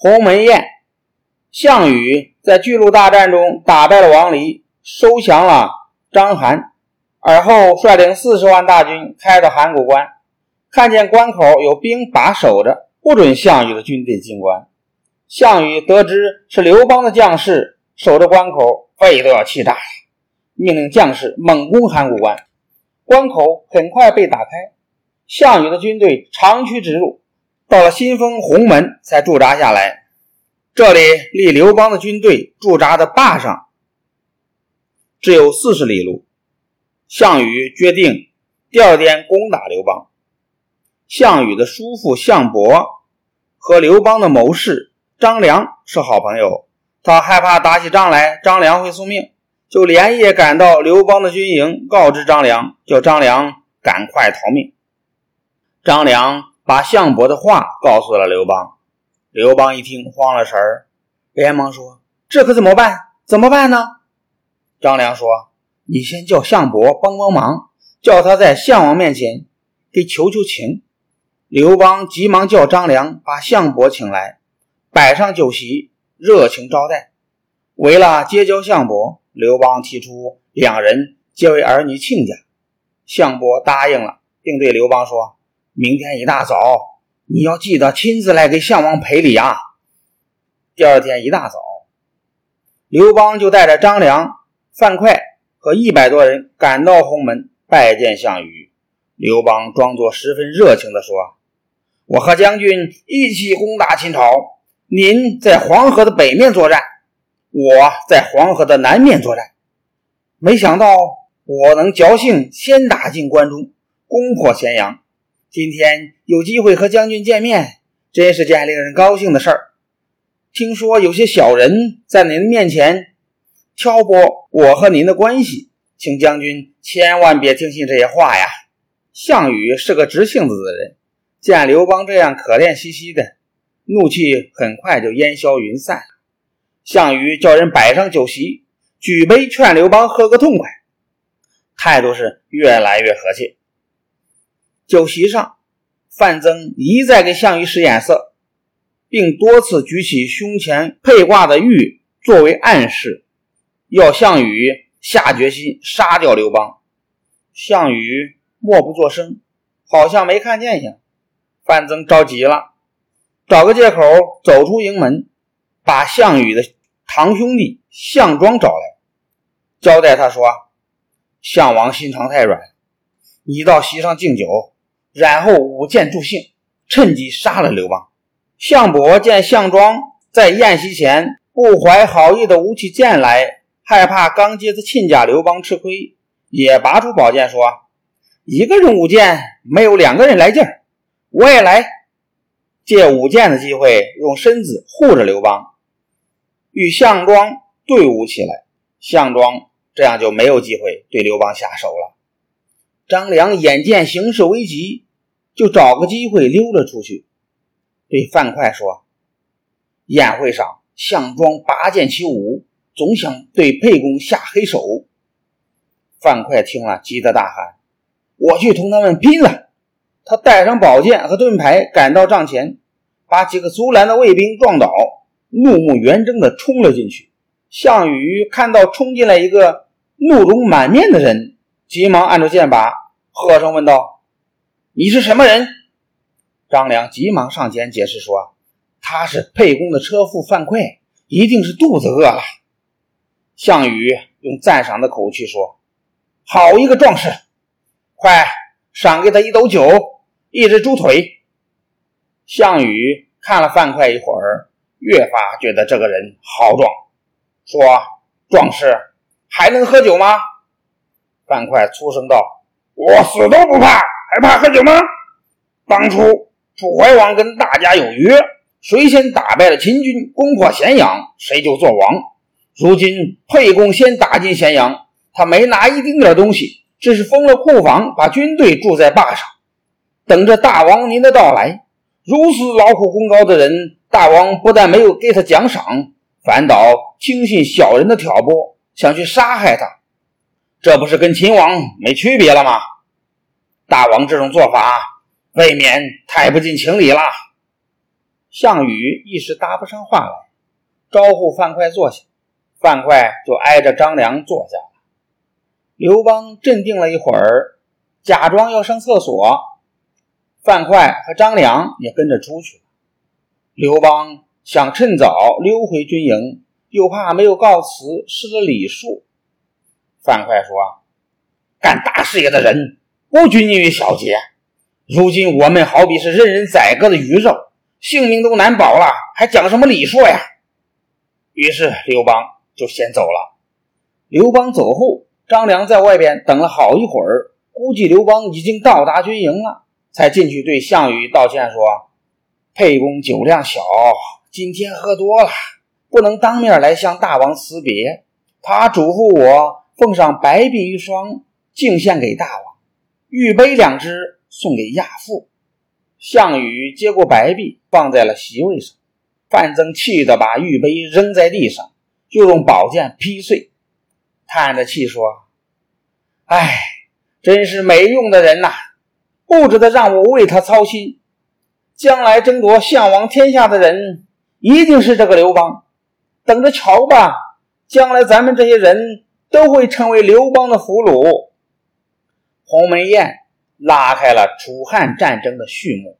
鸿门宴，项羽在巨鹿大战中打败了王离，收降了章邯，而后率领四十万大军开到函谷关，看见关口有兵把守着，不准项羽的军队进关。项羽得知是刘邦的将士守着关口，肺都要气炸了，命令将士猛攻函谷关。关口很快被打开，项羽的军队长驱直入。到了新丰鸿门，才驻扎下来。这里离刘邦的军队驻扎的坝上只有四十里路。项羽决定第二天攻打刘邦。项羽的叔父项伯和刘邦的谋士张良是好朋友，他害怕打起仗来张良会送命，就连夜赶到刘邦的军营，告知张良，叫张良赶快逃命。张良。把项伯的话告诉了刘邦，刘邦一听慌了神儿，连忙说：“这可怎么办？怎么办呢？”张良说：“你先叫项伯帮帮忙，叫他在项王面前给求求情。”刘邦急忙叫张良把项伯请来，摆上酒席，热情招待。为了结交项伯，刘邦提出两人结为儿女亲家，项伯答应了，并对刘邦说。明天一大早，你要记得亲自来给项王赔礼啊！第二天一大早，刘邦就带着张良、范哙和一百多人赶到鸿门拜见项羽。刘邦装作十分热情地说：“我和将军一起攻打秦朝，您在黄河的北面作战，我在黄河的南面作战。没想到我能侥幸先打进关中，攻破咸阳。”今天有机会和将军见面，真是件令人高兴的事儿。听说有些小人在您面前挑拨我和您的关系，请将军千万别听信这些话呀。项羽是个直性子的人，见刘邦这样可怜兮兮的，怒气很快就烟消云散了。项羽叫人摆上酒席，举杯劝刘邦喝个痛快，态度是越来越和气。酒席上，范增一再给项羽使眼色，并多次举起胸前佩挂的玉作为暗示，要项羽下决心杀掉刘邦。项羽默不作声，好像没看见一样。范增着急了，找个借口走出营门，把项羽的堂兄弟项庄找来，交代他说：“项王心肠太软，你到席上敬酒。”然后舞剑助兴，趁机杀了刘邦。项伯见项庄在宴席前不怀好意的舞起剑来，害怕刚接的亲家刘邦吃亏，也拔出宝剑说：“一个人舞剑没有两个人来劲儿，我也来。”借舞剑的机会，用身子护着刘邦，与项庄对舞起来。项庄这样就没有机会对刘邦下手了。张良眼见形势危急，就找个机会溜了出去，对范哙说：“宴会上，项庄拔剑起舞，总想对沛公下黑手。”范哙听了，急得大喊：“我去同他们拼了！”他带上宝剑和盾牌，赶到帐前，把几个阻拦的卫兵撞倒，怒目圆睁地冲了进去。项羽看到冲进来一个怒容满面的人。急忙按住剑把，喝声问道：“你是什么人？”张良急忙上前解释说：“他是沛公的车夫范哙，一定是肚子饿了。”项羽用赞赏的口气说：“好一个壮士！快赏给他一斗酒，一只猪腿。”项羽看了范哙一会儿，越发觉得这个人豪壮，说：“壮士还能喝酒吗？”范哙粗声道：“我死都不怕，还怕喝酒吗？当初楚怀王跟大家有约，谁先打败了秦军，攻破咸阳，谁就做王。如今沛公先打进咸阳，他没拿一丁点东西，只是封了库房，把军队驻在坝上，等着大王您的到来。如此劳苦功高的人，大王不但没有给他奖赏，反倒轻信小人的挑拨，想去杀害他。”这不是跟秦王没区别了吗？大王这种做法未免太不近情理了。项羽一时搭不上话来，招呼范快坐下，范快就挨着张良坐下了。刘邦镇定了一会儿，假装要上厕所，范快和张良也跟着出去了。刘邦想趁早溜回军营，又怕没有告辞失了礼数。范快说：“干大事业的人不拘泥于小节，如今我们好比是任人宰割的鱼肉。”性命都难保了，还讲什么礼数呀？于是刘邦就先走了。刘邦走后，张良在外边等了好一会儿，估计刘邦已经到达军营了，才进去对项羽道歉说：“沛公酒量小，今天喝多了，不能当面来向大王辞别。他嘱咐我奉上白璧一双，敬献给大王；玉杯两只，送给亚父。”项羽接过白璧，放在了席位上。范增气得把玉杯扔在地上，就用宝剑劈碎，叹着气说：“哎，真是没用的人呐！不值得让我为他操心。将来争夺项王天下的人，一定是这个刘邦。等着瞧吧，将来咱们这些人都会成为刘邦的俘虏。”鸿门宴。拉开了楚汉战争的序幕。